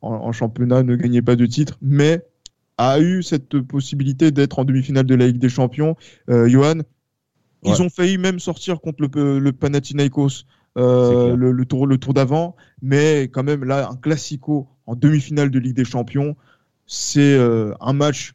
en, championnat, ne gagnait pas de titre, mais a eu cette possibilité d'être en demi-finale de la Ligue des Champions. Johan, ils ont failli même sortir contre le, le Panathinaikos euh, le, tour, le tour d'avant, mais quand même là, un classico en demi-finale de Ligue des Champions, c'est euh, un match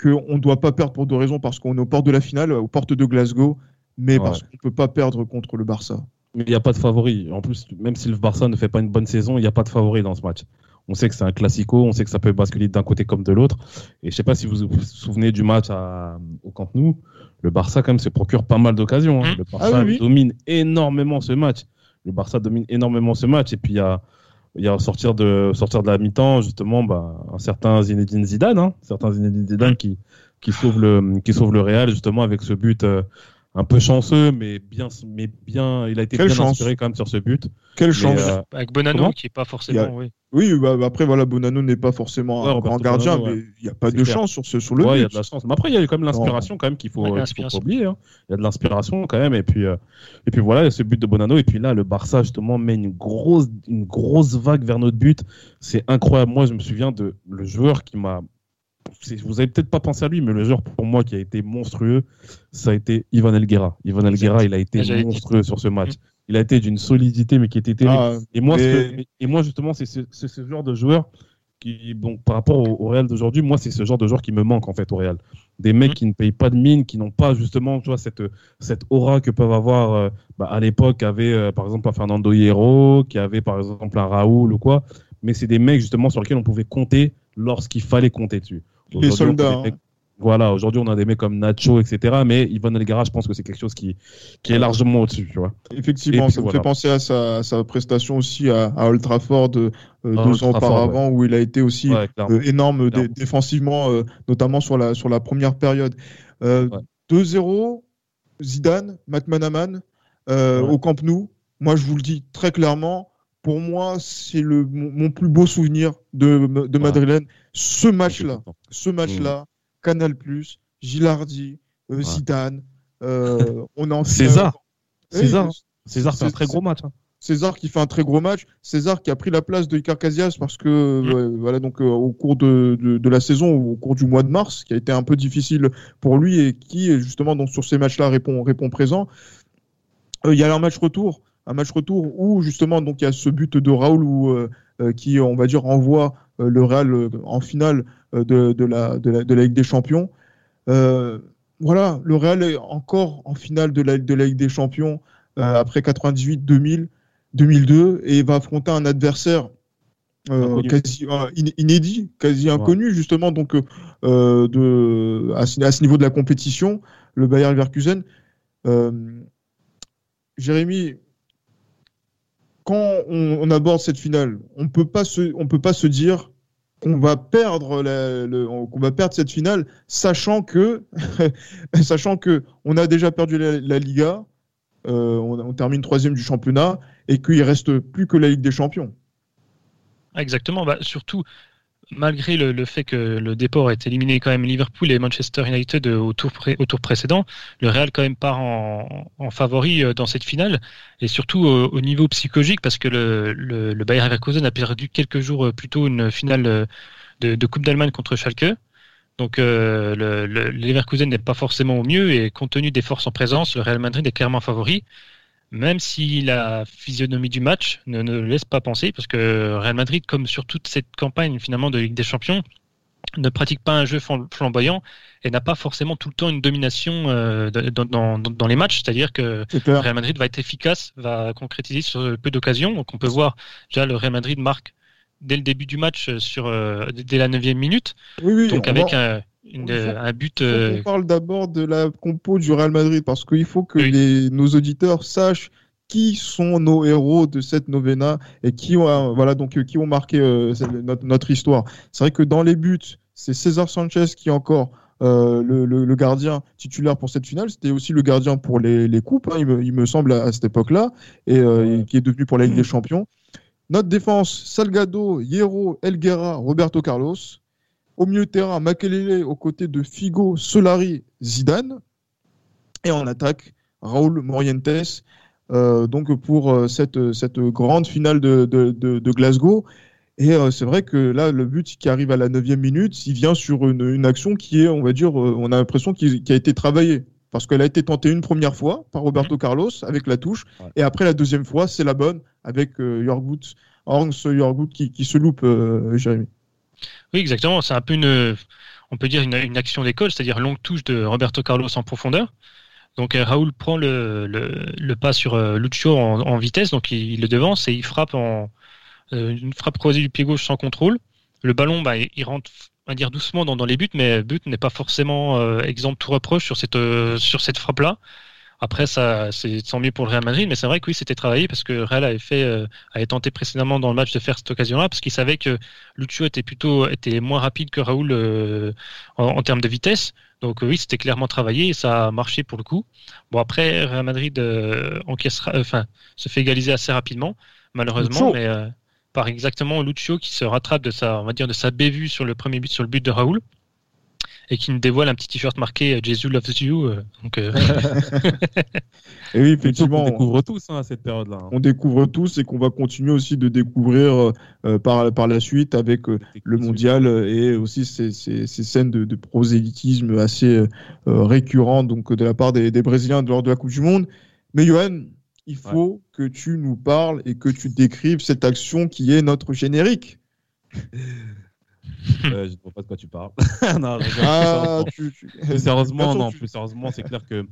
qu'on ne doit pas perdre pour deux raisons, parce qu'on est aux portes de la finale, aux portes de Glasgow, mais parce qu'on ne peut pas perdre contre le Barça. Mais il n'y a pas de favori. En plus, même si le Barça ne fait pas une bonne saison, il n'y a pas de favori dans ce match. On sait que c'est un classico, on sait que ça peut basculer d'un côté comme de l'autre. Et je ne sais pas si vous vous souvenez du match à, au Camp Nou, le Barça quand même se procure pas mal d'occasions. Hein. Mmh. Le Barça ah domine énormément ce match le Barça domine énormément ce match. Et puis, il y a, il y a sortir de, sortir de la mi-temps, justement, bah, un certain Zinedine Zidane, hein, certain Zinedine Zidane qui, qui, sauve le, qui sauve le Real, justement, avec ce but. Euh, un peu chanceux, mais bien, mais bien, il a été bien inspiré quand même sur ce but. Quelle chance. Euh, Avec Bonano, qui est pas forcément. Oui, oui bah, après, voilà, Bonano n'est pas forcément un grand gardien, mais il n'y a pas de chance sur, ce, sur le but. Il y a de la chance. Mais après, il y a quand même l'inspiration quand même qu'il faut, faut, pas oublier. Hein. Il y a de l'inspiration quand même. Et puis, euh, et puis voilà, ce but de Bonano. Et puis là, le Barça, justement, met une grosse, une grosse vague vers notre but. C'est incroyable. Moi, je me souviens de le joueur qui m'a vous avez peut-être pas pensé à lui, mais le joueur pour moi qui a été monstrueux, ça a été Ivan Elguera. Ivan Elguera, il a été ah, monstrueux sur ce match. Il a été d'une solidité, mais qui était terrible. Ah, et, moi, et moi, justement, c'est ce, genre de joueur qui, bon, par rapport au, Real d'aujourd'hui, moi, c'est ce genre de joueur qui me manque en fait au Real. Des mecs mm. qui ne payent pas de mine, qui n'ont pas justement, tu vois, cette, cette aura que peuvent avoir euh, bah, à l'époque, avait euh, par exemple un Fernando Hierro, qui avait par exemple un Raoul ou quoi. Mais c'est des mecs justement sur lesquels on pouvait compter lorsqu'il fallait compter dessus. Les soldats. Hein. voilà, aujourd'hui, on a des mecs comme Nacho, etc. Mais Ivan Elgara, je pense que c'est quelque chose qui, qui est largement au-dessus, tu vois. Effectivement, ça me fait penser à sa, sa, prestation aussi à, à Old Trafford euh, deux ans auparavant, où il a été aussi euh, énorme défensivement, euh, notamment sur la, sur la première période. 2-0, Zidane, McManaman, au Camp Nou. Moi, je vous le dis très clairement, pour moi, c'est le mon, plus beau souvenir de, de Madrilène. Ce match-là, ce match-là, mmh. Canal+, Gilardi, euh, Zidane, euh, on en César. César, César fait un très gros match. Hein. César qui fait un très gros match. César qui a pris la place de Icar Casillas parce que mmh. voilà donc euh, au cours de, de, la saison, au cours du mois de mars, qui a été un peu difficile pour lui et qui justement donc sur ces matchs-là répond répond présent. Il y a un match retour un match retour où justement donc il y a ce but de Raoul où, euh, euh, qui on va dire envoie euh, le Real en finale de, de, la, de, la, de la Ligue des Champions. voilà, le Real est encore en finale de la, de la Ligue des Champions après 98, 2000, 2002 et va affronter un adversaire quasi inédit, quasi inconnu justement donc de à ce, à ce, niveau de la compétition, le Bayern Leverkusen. Jérémy, quand on, aborde cette finale, on ne peut pas se dire qu'on va perdre qu'on va perdre cette finale, sachant que sachant que on a déjà perdu la, Liga, euh, on, termine troisième du championnat et qu'il reste plus que la Ligue des Champions. Exactement. Bah, surtout, malgré le, fait que le déport ait éliminé quand même Liverpool et Manchester United au tour, au tour précédent, le Real quand même part en, favori euh, dans cette finale et surtout au, niveau psychologique parce que le, le, le Bayer Leverkusen a perdu quelques jours euh, plus tôt une finale euh, de, Coupe d'Allemagne contre Schalke. Donc le, le, Leverkusen n'est pas forcément au mieux et compte tenu des forces en présence, le Real Madrid est clairement favori même si la physionomie du match ne, ne laisse pas penser, parce que Real Madrid, comme sur toute cette campagne finalement de Ligue des Champions, ne pratique pas un jeu flamboyant et n'a pas forcément tout le temps une domination euh, dans, dans, les matchs. C'est-à-dire que Real Madrid va être efficace, va concrétiser sur peu d'occasions. Donc on peut voir déjà le Real Madrid marque dès le début du match sur euh, dès la neuvième minute. donc avec un, un but. On parle d'abord de la compo du Real Madrid parce qu'il faut que les, nos auditeurs sachent qui sont nos héros de cette novena et qui ont, euh, voilà, donc, euh, qui ont marqué euh, notre, notre, histoire. C'est vrai que dans les buts, c'est César Sanchez qui est encore euh, le, le, gardien titulaire pour cette finale. C'était aussi le gardien pour les, les coupes, hein, il, me, il, me, semble, à, cette époque-là, et, euh, qui est devenu pour la Ligue des Champions. Notre défense, Salgado, Hierro, Elguera, Roberto Carlos. Au milieu de terrain, Makelele aux côtés de Figo, Solari, Zidane. Et en attaque, Raoul Morientes. Euh, donc pour euh, cette, cette grande finale de, de, de, Glasgow. Et euh, c'est vrai que là, le but qui arrive à la 9 minute, il vient sur une, une, action qui est, on va dire, on a l'impression qu'il a été travaillé. Parce qu'elle a été tentée une première fois par Roberto mhm. Carlos avec la touche. Et après, la deuxième fois, c'est la bonne avec euh, Yorgut, Yorgut qui, qui, se loupe, Jérémy. Oui, exactement. C'est un peu une, on peut dire une, action d'école, c'est-à-dire longue touche de Roberto Carlos en profondeur. Donc euh, Raoul prend le, le, pas sur euh, Lucio en, vitesse, donc il, le devance et il frappe en euh, une frappe croisée du pied gauche sans contrôle. Le ballon, bah, il rentre, dire doucement dans, les buts, mais le but n'est pas forcément exempt de tout reproche sur cette sur cette frappe là. Après, ça, c'est tant mieux pour le Real Madrid, mais c'est vrai que oui, c'était travaillé parce que Real avait fait, avait tenté précédemment dans le match de faire cette occasion-là parce qu'il savait que Lucio était plutôt était moins rapide que Raoul en, termes de vitesse. Donc oui, c'était clairement travaillé et ça a marché pour le coup. Bon après, Real Madrid euh, encaissera, euh, enfin, se fait égaliser assez rapidement, malheureusement, mais euh, par exactement Lucio qui se rattrape de sa, on va dire, de sa bévue sur le premier but, sur le but de Raoul et qui nous dévoile un petit t-shirt marqué euh, Jesus loves you. Euh, donc, euh. et oui, effectivement, on découvre tous hein, à cette période-là. Hein. On découvre tous et qu'on va continuer aussi de découvrir par, par la suite avec le mondial et aussi ces, ces, ces scènes de, de, prosélytisme assez récurrentes donc, de la part des, des, Brésiliens lors de la Coupe du Monde. Mais Johan, il faut que tu nous parles et que tu décrives cette action qui est notre générique. euh, je ne vois pas de quoi tu parles. non, ah, plus, sérieusement, non, plus sérieusement, c'est clair que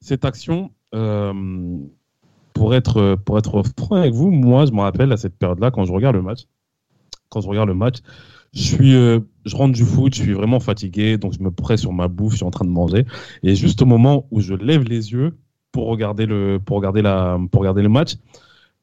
cette action, euh, pour être pour être franc avec vous, moi, je me rappelle à cette période-là quand je regarde le match, quand je regarde le match, je suis, euh, je rentre du foot, je suis vraiment fatigué, donc je me presse sur ma bouffe, je suis en train de manger, et juste au moment où je lève les yeux pour regarder le pour regarder la pour regarder le match,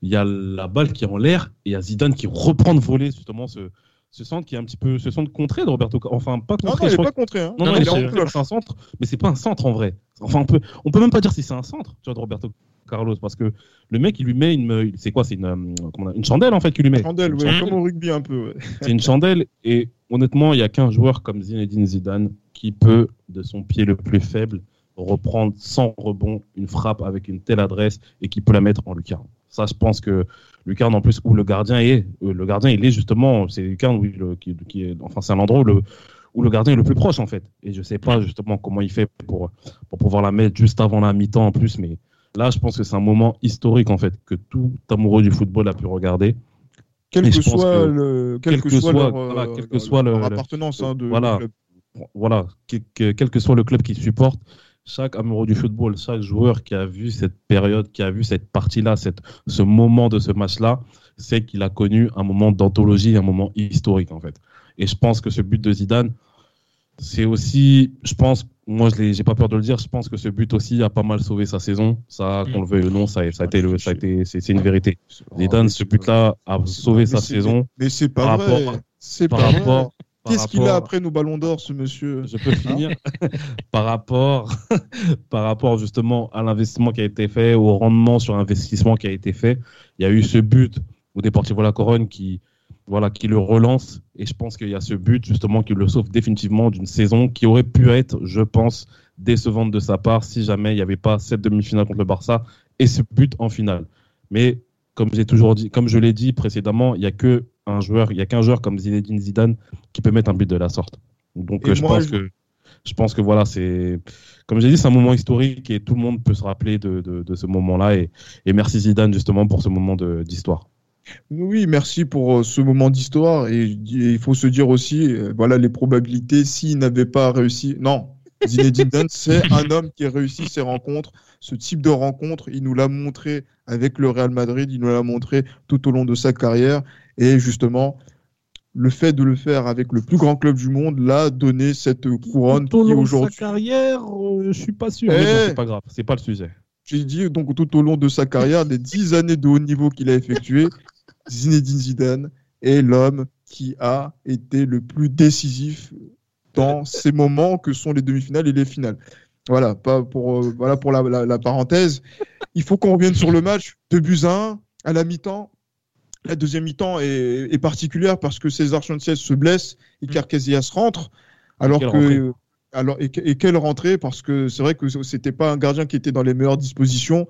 il y a la balle qui est en l'air et il y a Zidane qui reprend de voler justement ce ce centre qui est un petit peu ce centre contré de Roberto enfin pas contré non, non il pas contré hein. non, non, il est un centre mais c'est pas un centre en vrai. Enfin on peut on peut même pas dire si c'est un centre tu vois de Roberto Carlos parce que le mec il lui met une c'est quoi c'est une euh, une chandelle en fait qu'il lui met. Une chandelle. oui, comme au rugby un peu c'est une chandelle et honnêtement il y a qu'un joueur comme Zinedine Zidane qui peut de son pied le plus faible reprendre sans rebond une frappe avec une telle adresse et qui peut la mettre en lucarne. Ça je pense que lucarne en plus où le gardien est. Euh, le gardien, il est justement, c'est lucarne où qui, qui, est, enfin c'est un endroit où le, où le gardien est le plus proche en fait. Et je sais pas justement comment il fait pour, pour pouvoir la mettre juste avant la mi-temps en plus, mais là je pense que c'est un moment historique en fait que tout amoureux du football a pu regarder. Quel que, soit le, quel, que, soit, leur, voilà, quel que soit leur, appartenance hein, de, voilà, voilà, quel que soit le club qu'il supporte, chaque amoureux du football, chaque joueur qui a vu cette période, qui a vu cette partie-là, ce moment de ce match-là, sait qu'il a connu un moment d'anthologie, un moment historique en fait. Et je pense que ce but de Zidane, c'est aussi, je pense, moi je n'ai pas peur de le dire, je pense que ce but aussi a pas mal sauvé sa saison. Ça, qu'on le veuille ou non, ça, ça a été, le, ça a été, c'est une vérité. Zidane, ce but-là a sauvé sa saison. Mais c'est pas vrai. C'est pas rapport, Qu'est-ce qu'il a après nos ballons d'or, ce monsieur Je peux finir par rapport, par rapport justement à l'investissement qui a été fait, au rendement sur investissement qui a été fait. Il y a eu ce but au Deportivo La Corogne qui, voilà, qui le relance. Et je pense qu'il y a ce but justement qui le sauve définitivement d'une saison qui aurait pu être, je pense, décevante de sa part si jamais il n'y avait pas cette demi-finale contre le Barça et ce but en finale. Mais comme j'ai toujours dit, comme je l'ai dit précédemment, il n'y a que un joueur, il y a qu'un joueur comme Zinedine Zidane qui peut mettre un but de la sorte. Donc je pense que je pense que voilà, c'est comme j'ai dit, c'est un moment historique et tout le monde peut se rappeler de, de, ce moment-là. Et, et, merci Zidane justement pour ce moment d'histoire. Oui, merci pour euh, ce moment d'histoire. Et, il faut se dire aussi, euh, voilà, les probabilités s'il n'avait pas réussi. Non, Zinedine Zidane, c'est un homme qui a réussi ses rencontres. Ce type de rencontre, il nous l'a montré avec le Real Madrid, il nous l'a montré tout au long de sa carrière. Et justement, le fait de le faire avec le plus grand club du monde l'a donné cette couronne tout qui aujourd'hui. sa carrière, euh, je suis pas sûr. Mais c'est pas grave, c'est pas le sujet. J'ai dit donc tout au long de sa carrière, les dix années de haut niveau qu'il a effectué, Zinedine Zidane est l'homme qui a été le plus décisif dans ces moments que sont les demi-finales et les finales. Voilà, pas pour, euh, voilà pour la, parenthèse. Il faut qu'on revienne sur le match. de buts à 1 à la mi-temps. La deuxième mi-temps est, particulière parce que César Sanchez se blesse et mm. Casillas rentre, alors que alors et, quelle rentrée parce que c'est vrai que c'était pas un gardien qui était dans les meilleures dispositions,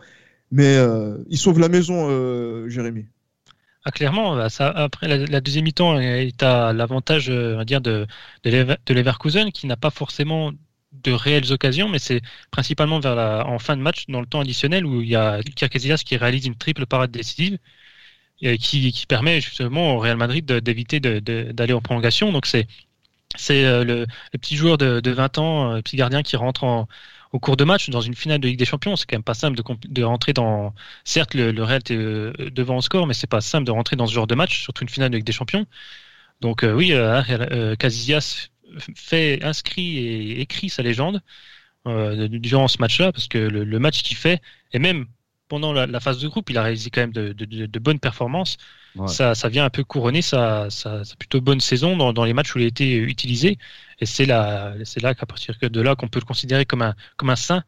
mais euh, il sauve la maison, euh, Jérémy. Ah, clairement, bah, ça, après la, deuxième mi-temps est à l'avantage, euh, dire, de, de, Leverkusen qui n'a pas forcément de réelles occasions, mais c'est principalement vers la, en fin de match, dans le temps additionnel, où il y a Casillas qui réalise une triple parade décisive qui, qui, permet justement au Real Madrid d'éviter d'aller en prolongation. Donc c'est c'est euh, le, petit joueur de, de 20 ans, le euh, petit gardien qui rentre en, au cours de match dans une finale de Ligue des Champions. C'est quand même pas simple de, rentrer dans. Certes, le, Real est euh, devant en score, mais c'est pas simple de rentrer dans ce genre de match, surtout une finale de Ligue des Champions. Donc oui, euh, Casillas fait inscrit et écrit sa légende durant ce match-là, parce que le, le match qu'il fait, et même pendant la, phase de groupe, il a réalisé quand même de, bonnes performances. Ça, vient un peu couronner sa, plutôt bonne saison dans, les matchs où il a été utilisé. Et c'est là, c'est là qu'à partir de là qu'on peut le considérer comme un, comme un saint.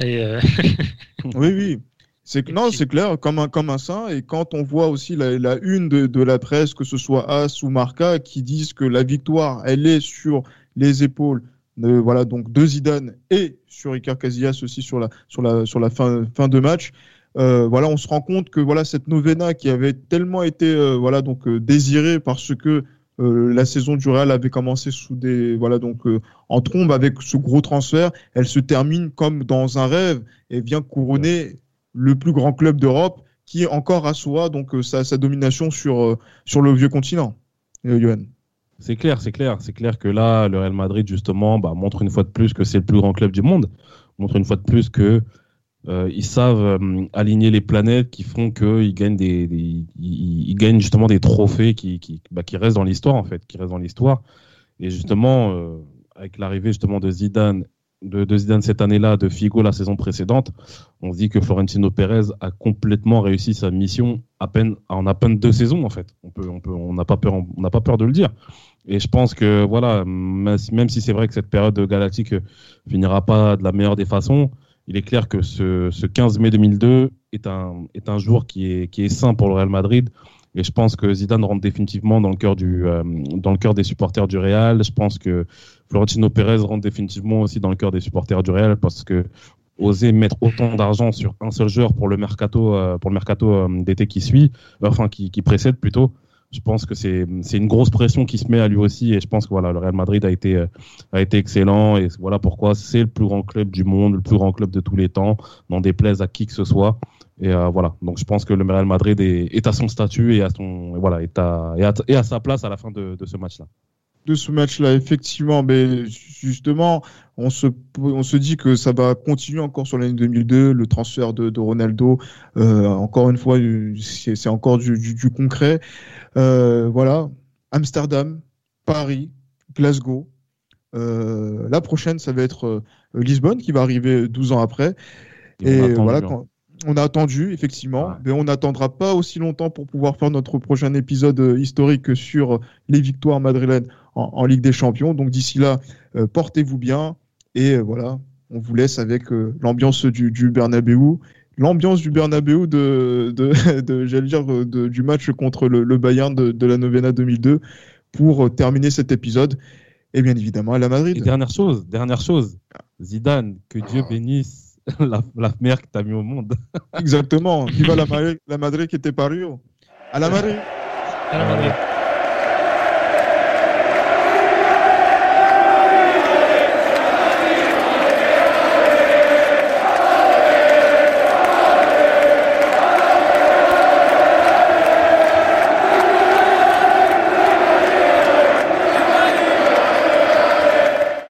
Et euh, oui, oui. C'est non, c'est clair, comme un comme un saint. Et quand on voit aussi la, une de, la presse, que ce soit As ou Marca, qui disent que la victoire, elle est sur les épaules de voilà donc de Zidane et sur Icar Casillas aussi sur la sur la sur la fin fin de match. Euh, voilà, on se rend compte que voilà cette novena qui avait tellement été euh, voilà donc euh, désirée parce que la saison du Real avait commencé sous des voilà donc en trombe avec ce gros transfert, elle se termine comme dans un rêve et vient couronner le plus grand club d'Europe qui encore assoit donc sa, sa, domination sur sur le vieux continent. Johan. C'est clair, c'est clair, c'est clair que là le Real Madrid justement bah, montre une fois de plus que c'est le plus grand club du monde, montre une fois de plus que euh, ils savent euh, aligner les planètes qui font qu'ils gagnent des, justement des trophées bah, qui restent dans l'histoire en fait, qui restent dans l'histoire. Et justement, euh, avec l'arrivée justement de Zidane, cette année-là, de Figo la saison précédente, on se dit que Florentino Pérez a complètement réussi sa mission en à peine deux saisons en fait. On n'a pas peur, on n'a pas peur de le dire. Et je pense que voilà, même si c'est vrai que cette période galactique finira pas de la meilleure des façons, il est clair que ce, 15 mai 2002 est un, est un jour qui est, qui est sain pour le Real Madrid. Et je pense que Zidane rentre définitivement dans le cœur du, euh, dans le cœur des supporters du Real. Je pense que Florentino Pérez rentre définitivement aussi dans le cœur des supporters du Real parce que oser mettre autant d'argent sur un seul joueur pour le mercato, euh, euh, d'été qui suit, enfin qui précède plutôt, je pense que c'est une grosse pression qui se met à lui aussi et je pense que voilà le Real Madrid a été a été excellent et voilà pourquoi c'est le plus grand club du monde, le plus grand club de tous les temps, n'en déplaise à qui que ce soit et euh, voilà donc je pense que le Real Madrid est, à son statut et à son voilà est à, et à, sa place à la fin de, ce match là de ce match-là, effectivement. Mais justement, on se, on se dit que ça va continuer encore sur l'année 2002, le transfert de, de Ronaldo. Euh, encore une fois, c'est encore du, du, concret. Euh, voilà, Amsterdam, Paris, Glasgow. Euh, la prochaine, ça va être euh, Lisbonne qui va arriver 12 ans après. Et, voilà, quand, on a attendu, effectivement, mais on n'attendra pas aussi longtemps pour pouvoir faire notre prochain épisode euh, historique sur les victoires madrilènes en, Ligue des Champions. Donc d'ici là, euh, portez-vous bien et euh, voilà, on vous laisse avec l'ambiance du, du Bernabeu, l'ambiance du Bernabeu de, de, j'allais dire, du match contre le, Bayern de, la Novena 2002 pour terminer cet épisode. Et bien évidemment à la Madrid. dernière chose, dernière chose, Zidane, que Dieu ah. bénisse la, la mère que t'as mis au monde. Exactement. Viva la, la Madrid qui était paru. À la Madrid. À la Madrid.